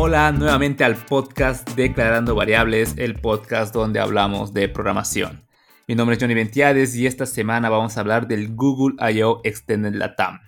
Hola nuevamente al podcast Declarando Variables, el podcast donde hablamos de programación. Mi nombre es Johnny Ventiades y esta semana vamos a hablar del Google I.O. Extended Latam.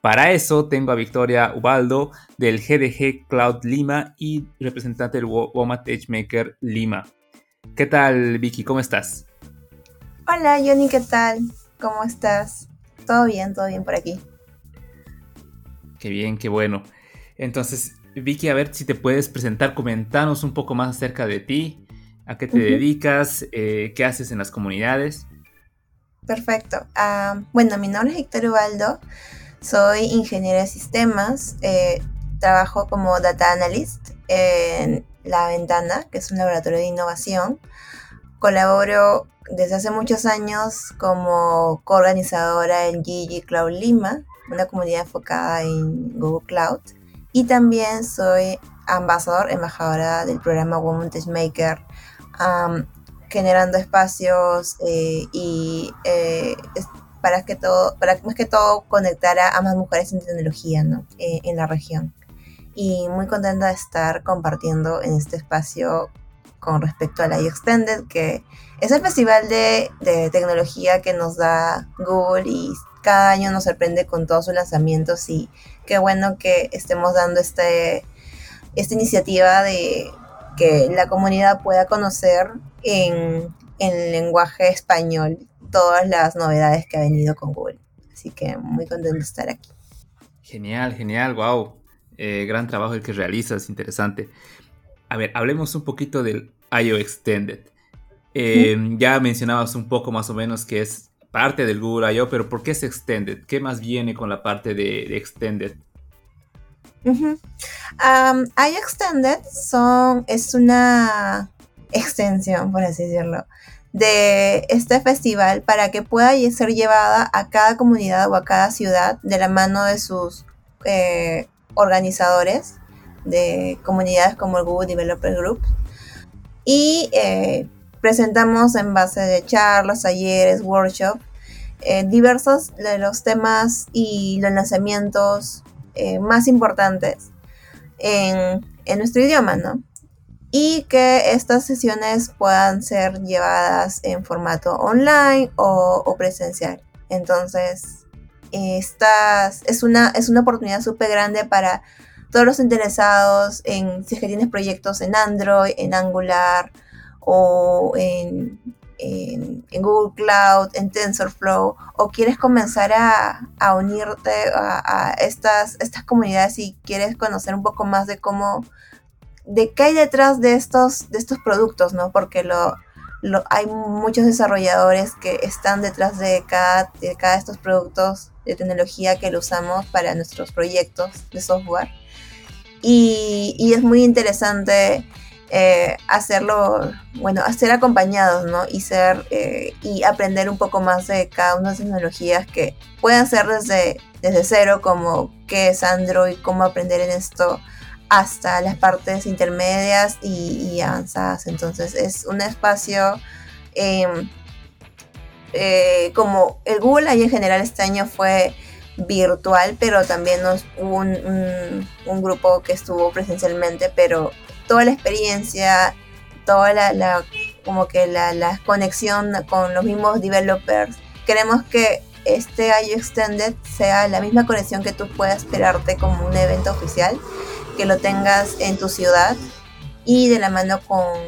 Para eso tengo a Victoria Ubaldo del GDG Cloud Lima y representante del WOMAT Maker Lima. ¿Qué tal Vicky? ¿Cómo estás? Hola Johnny, ¿qué tal? ¿Cómo estás? Todo bien, todo bien por aquí. Qué bien, qué bueno. Entonces, Vicky, a ver si te puedes presentar, comentarnos un poco más acerca de ti, a qué te dedicas, eh, qué haces en las comunidades. Perfecto. Ah, bueno, mi nombre es Héctor Ubaldo, soy ingeniero de sistemas, eh, trabajo como data analyst en La Ventana, que es un laboratorio de innovación. Colaboro desde hace muchos años como coorganizadora en GG Cloud Lima, una comunidad enfocada en Google Cloud. Y también soy ambasador, embajadora del programa Women Maker, generando espacios eh, y eh, para que todo, para más que todo conectar a, más mujeres en tecnología ¿no? Eh, en la región. Y muy contenta de estar compartiendo en este espacio con respecto a la Extended, que es el festival de, de, tecnología que nos da Google y cada año nos sorprende con todos sus lanzamientos y qué bueno que estemos dando este, esta iniciativa de que la comunidad pueda conocer en, en lenguaje español todas las novedades que ha venido con Google. Así que muy contento de estar aquí. Genial, genial, wow. Eh, gran trabajo el que realizas, interesante. A ver, hablemos un poquito del IO Extended. Eh, ya mencionabas un poco más o menos que es parte del Google I.O., pero ¿por qué es Extended? ¿Qué más viene con la parte de, Extended? I.O. Extended son, es una extensión, por así decirlo, de este festival para que pueda ser llevada a cada comunidad o a cada ciudad de la mano de sus eh, organizadores de comunidades como el Google Developer Group. Y eh, presentamos en base de charlas, talleres, workshops, eh, diversos de los temas y los lanzamientos eh, más importantes en, nuestro idioma, ¿no? Y que estas sesiones puedan ser llevadas en formato online o, presencial. Entonces, estas es una, es una oportunidad súper grande para todos los interesados en si es que tienes proyectos en Android, en Angular, o en, Google Cloud, en TensorFlow, o quieres comenzar a, unirte a, estas, estas comunidades y quieres conocer un poco más de cómo, de qué hay detrás de estos, de estos productos, ¿no? Porque lo, hay muchos desarrolladores que están detrás de cada, de cada de estos productos de tecnología que lo usamos para nuestros proyectos de software. Y, y es muy interesante eh, hacerlo, bueno, hacer acompañados, ¿no? Y ser, eh, y aprender un poco más de cada una de las tecnologías que pueden ser desde, desde cero, como qué es Android, cómo aprender en esto, hasta las partes intermedias y, avanzadas. Entonces es un espacio em, eh, como el Google ahí en general este año fue virtual, pero también nos, hubo un, un, grupo que estuvo presencialmente, pero toda la experiencia, toda la, como que la, conexión con los mismos developers. Queremos que este IO Extended sea la misma conexión que tú puedas esperarte como un evento oficial, que lo tengas en tu ciudad y de la mano con,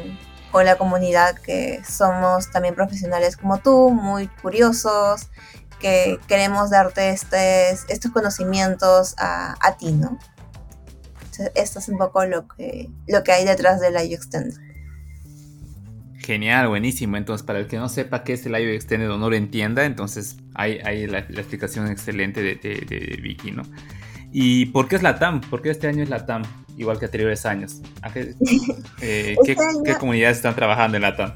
con la comunidad que somos también profesionales como tú, muy curiosos, que queremos darte este, estos conocimientos a, a ti, ¿no? Esto es un poco lo que, lo que hay detrás del IO Extended. Genial, buenísimo. Entonces, para el que no sepa qué es el IO Extended o no lo entienda, entonces hay, hay la, explicación excelente de, de, Vicky, ¿no? ¿Y por qué es la TAM? ¿Por qué este año es la TAM? Igual que anteriores años. Eh, este qué, comunidades están trabajando en la TAM?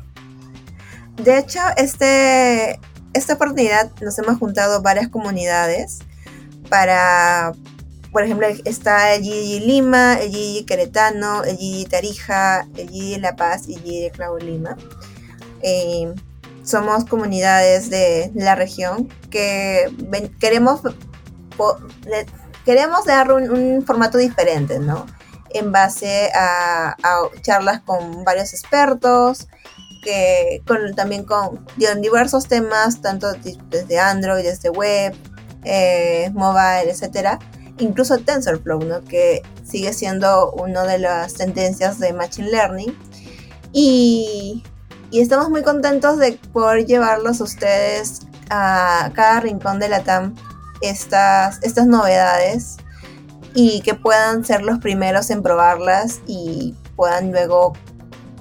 De hecho, este, esta oportunidad nos hemos juntado varias comunidades para por ejemplo, está el GG Lima, el GG Queretano, el GG Tarija, el GG La Paz y el GG Clau Lima. Eh, somos comunidades de la región que queremos, queremos dar un, formato diferente, ¿no? en base a, charlas con varios expertos, que con, también con diversos temas, tanto desde Android, desde web, eh, mobile, etcétera, incluso TensorFlow, ¿no? que sigue siendo una de las tendencias de Machine Learning. Y, estamos muy contentos de poder llevarlos a ustedes a cada rincón de la TAM estas, estas novedades y que puedan ser los primeros en probarlas y puedan luego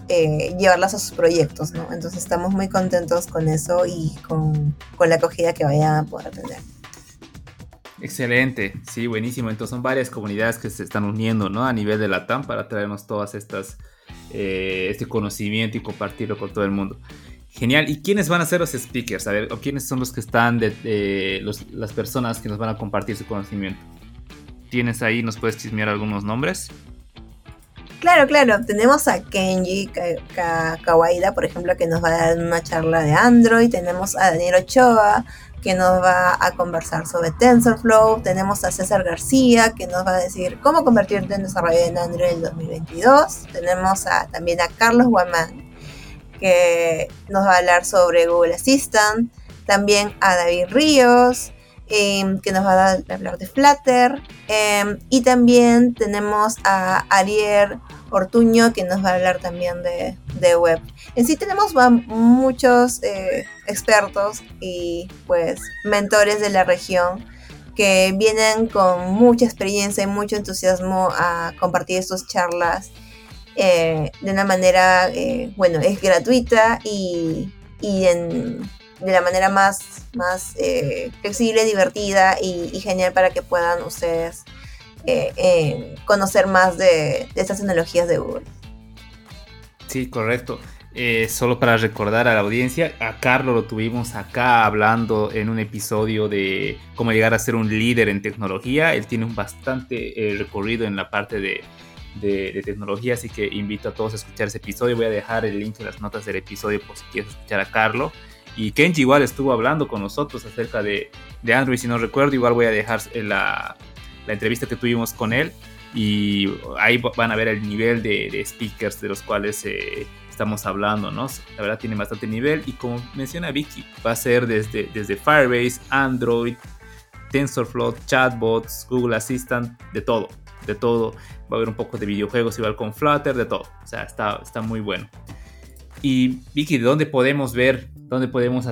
eh, llevarlas a sus proyectos, ¿no? Entonces estamos muy contentos con eso y con, con la acogida que vayan a poder tener. Excelente, sí, buenísimo. Entonces son varias comunidades que se están uniendo, ¿no? A nivel de la TAM para traernos todas estas, eh, este conocimiento y compartirlo con todo el mundo. Genial. ¿Y quiénes van a ser los speakers? A ver, ¿o quiénes son los que están de, las personas que nos van a compartir su conocimiento? ¿Tienes ahí, nos puedes chismear algunos nombres? Claro, claro. Tenemos a Kenji Kawaida, por ejemplo, que nos va a dar una charla de Android. Tenemos a Daniel Ochoa, que nos va a conversar sobre TensorFlow. Tenemos a César García, que nos va a decir cómo convertirte en desarrollador en Android en 2022. Tenemos a, también a Carlos Guamán, que nos va a hablar sobre Google Assistant. También a David Ríos, em, que nos va a hablar de Flutter. Em, y también tenemos a Ariel Ortuño, que nos va a hablar también de, web. En sí tenemos muchos eh, expertos y pues mentores de la región que vienen con mucha experiencia y mucho entusiasmo a compartir sus charlas eh, de una manera, eh, bueno, es gratuita y, de la manera más, más flexible, divertida y, genial para que puedan ustedes conocer más de, de estas tecnologías de Google. Sí, correcto. Eh, solo para recordar a la audiencia, a Carlos lo tuvimos acá hablando en un episodio de cómo llegar a ser un líder en tecnología. Él tiene un bastante eh, recorrido en la parte de, de, tecnología, así que invito a todos a escuchar ese episodio. Voy a dejar el link en las notas del episodio por si quieres escuchar a Carlos. Y Kenji igual estuvo hablando con nosotros acerca de, de Android, si no recuerdo, igual voy a dejar la, la entrevista que tuvimos con él y ahí van a ver el nivel de, speakers de los cuales eh, estamos hablando, ¿no? La verdad tiene bastante nivel y como menciona Vicky, va a ser desde, desde Firebase, Android, TensorFlow, chatbots, Google Assistant, de todo, de todo. Va a haber un poco de videojuegos igual con Flutter, de todo. O sea, está, está muy bueno. Y Vicky, ¿de dónde podemos ver, dónde podemos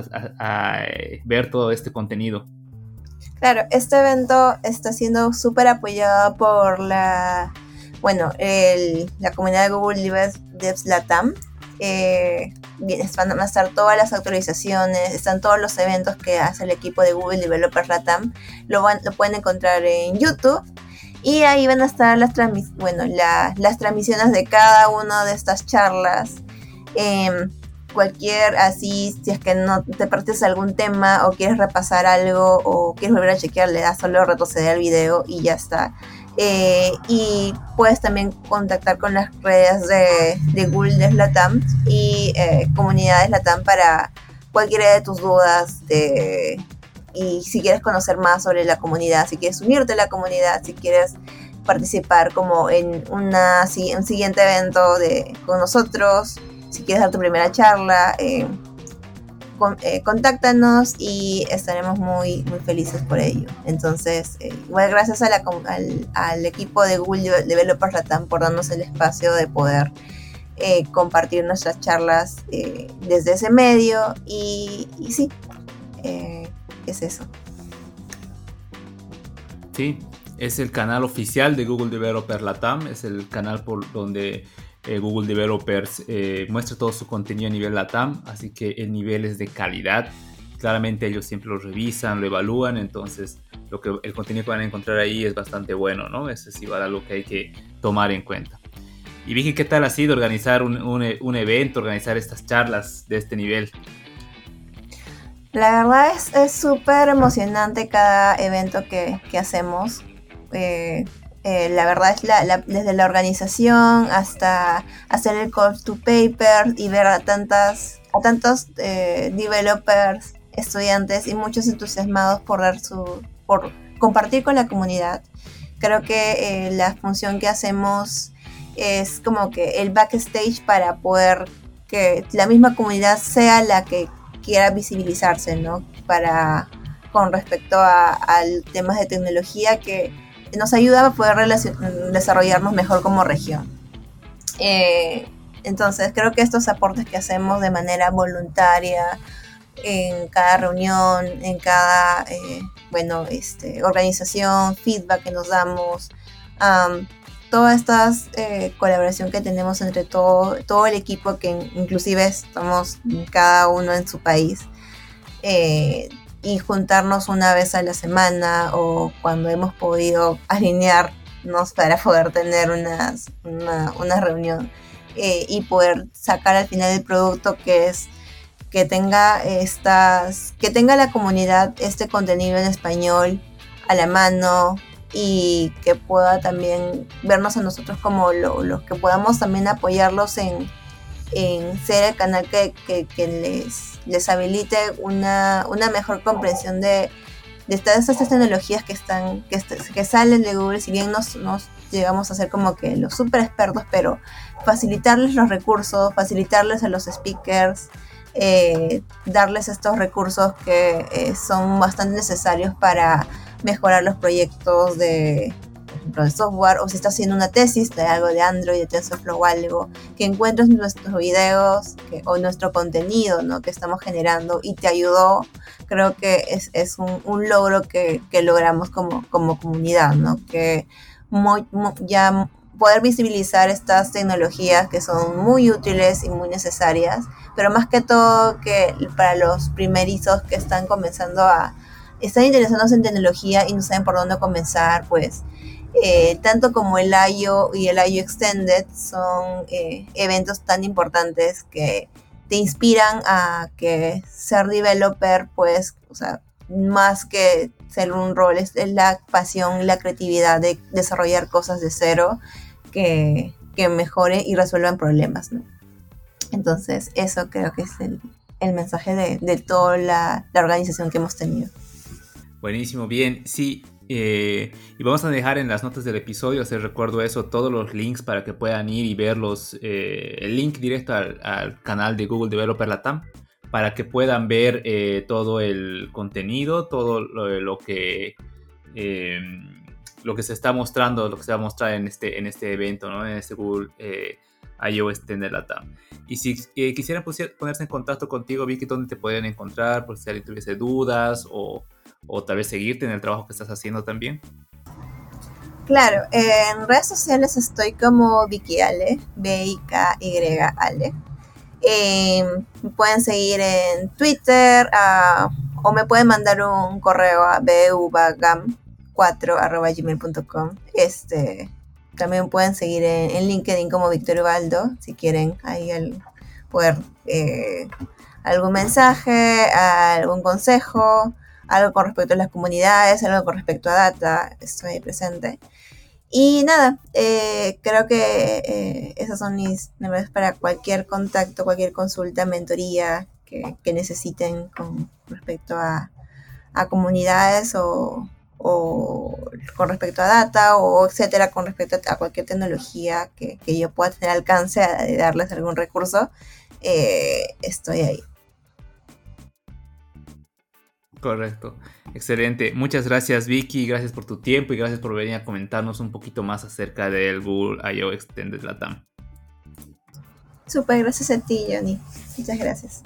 ver todo este contenido? Claro, este evento está siendo súper apoyado por la, bueno, la comunidad de Google Devs Latam. Eh, van a estar todas las actualizaciones, están todos los eventos que hace el equipo de Google Developers Latam. Lo, lo pueden encontrar en YouTube. Y ahí van a estar las, bueno, las transmisiones de cada una de estas charlas. Eh, cualquier así, si es que no te partes algún tema o quieres repasar algo o quieres volver a chequear, le das solo retroceder al video y ya está. Eh, y puedes también contactar con las redes de, de Google Latam y eh, comunidades Latam para cualquiera de tus dudas y si quieres conocer más sobre la comunidad, si quieres unirte a la comunidad, si quieres participar como en una, un siguiente evento de, con nosotros, si quieres dar tu primera charla, eh, eh, contáctanos y estaremos muy, muy felices por ello. Entonces, eh, igual gracias a al, equipo de Google Developers Latam por darnos el espacio de poder compartir nuestras charlas desde ese medio y, y sí, es eso. Sí, es el canal oficial de Google Developers Latam, es el canal por donde eh, Google Developers eh, muestra todo su contenido a nivel LATAM, así que el nivel es de calidad. Claramente ellos siempre lo revisan, lo evalúan, entonces lo que, el contenido que van a encontrar ahí es bastante bueno, ¿no? Eso es igual algo que hay que tomar en cuenta. Y Vicky, ¿qué tal ha sido organizar un, un, evento, organizar estas charlas de este nivel? La verdad es súper emocionante cada evento que, que hacemos. Eh, eh, la verdad es la, desde la organización hasta hacer el call to paper y ver a tantas a tantos eh, developers, estudiantes y muchos entusiasmados por dar su por compartir con la comunidad creo que eh, la función que hacemos es como que el backstage para poder que la misma comunidad sea la que quiera visibilizarse, ¿no? Para con respecto a, temas de tecnología que nos ayuda a poder desarrollarnos mejor como región. Eh, entonces, creo que estos aportes que hacemos de manera voluntaria en cada reunión, en cada, eh, bueno, este, organización, feedback que nos damos, toda esta eh, colaboración que tenemos entre todo, todo el equipo, que inclusive estamos cada uno en su país, eh, y juntarnos una vez a la semana o cuando hemos podido alinearnos para poder tener una, una, reunión eh, y poder sacar al final el producto que es que tenga estas que tenga la comunidad este contenido en español a la mano y que pueda también vernos a nosotros como los que podamos también apoyarlos en, ser el canal que, les, les habilite una, mejor comprensión de, de todas estas tecnologías que están que, que salen de Google, si bien nos, nos llegamos a ser como que los super expertos, pero facilitarles los recursos, facilitarles a los speakers, eh, darles estos recursos que eh, son bastante necesarios para mejorar los proyectos de, de software o si estás haciendo una tesis de algo de Android, de TensorFlow o algo, que encuentres nuestros videos o nuestro contenido ¿no? que estamos generando y te ayudó, creo que es, es un, un, logro que, que, logramos como, como comunidad, ¿no? que ya poder visibilizar estas tecnologías que son muy útiles y muy necesarias, pero más que todo que para los primerizos que están comenzando a, están interesados en tecnología y no saben por dónde comenzar, pues eh, tanto como el IO y el IO Extended son eh, eventos tan importantes que te inspiran a que ser developer, pues, o sea, más que ser un rol, es, la pasión, la creatividad de desarrollar cosas de cero que, que mejore y resuelvan problemas, ¿no? Entonces, eso creo que es el, mensaje de, de toda la, la organización que hemos tenido. Buenísimo, bien. Sí, eh, y vamos a dejar en las notas del episodio, os recuerdo eso, todos los links para que puedan ir y ver eh, el link directo al, canal de Google Developer Latam, para que puedan ver eh, todo el contenido, todo lo, que lo que se está mostrando, lo que se va a mostrar en este, en este evento, ¿no? en este Google iOS Extender Latam. Y si quisieran ponerse en contacto contigo, Vicky, ¿dónde te pueden encontrar? Por si alguien tuviese dudas o o tal vez seguirte en el trabajo que estás haciendo también? Claro, en redes sociales estoy como Vicky Ale, B-I-K-Y Ale. Em, me pueden seguir en Twitter ah, o me pueden mandar un correo a buvagam4.gmail.com. Este, también pueden seguir en, LinkedIn como Víctor Ubaldo, si quieren ahí el, poder eh, algún mensaje, algún consejo algo con respecto a las comunidades, algo con respecto a data, estoy presente. Y nada, eh, creo que eh, esas son mis números para cualquier contacto, cualquier consulta, mentoría que, necesiten con respecto a, comunidades o, con respecto a data o etcétera, con respecto a cualquier tecnología que, yo pueda tener alcance de darles algún recurso, eh, estoy ahí. Correcto. Excelente. Muchas gracias Vicky, gracias por tu tiempo y gracias por venir a comentarnos un poquito más acerca del Google I.O. Extended Latam. Súper, gracias a ti Johnny. Muchas gracias.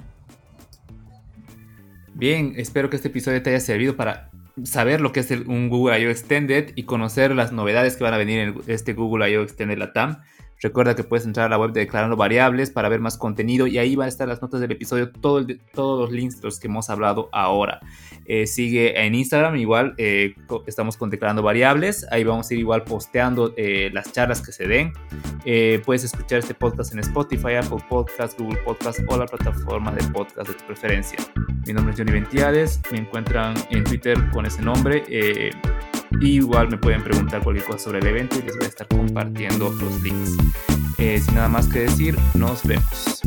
Bien, espero que este episodio te haya servido para saber lo que es un Google I.O. Extended y conocer las novedades que van a venir en este Google I.O. Extended Latam. Recuerda que puedes entrar a la web de Declarando Variables para ver más contenido y ahí van a estar las notas del episodio, todo todos los links de los que hemos hablado ahora. Eh, sigue en Instagram, igual eh, estamos con Declarando Variables, ahí vamos a ir igual posteando eh, las charlas que se den. puedes escuchar este podcast en Spotify, Apple Podcast, Google Podcast o la plataforma de podcast de tu preferencia. Mi nombre es Johnny Ventiades, me encuentran en Twitter con ese nombre igual me pueden preguntar cualquier cosa sobre el evento y les voy a estar compartiendo los links. Eh, sin nada más que decir, nos vemos.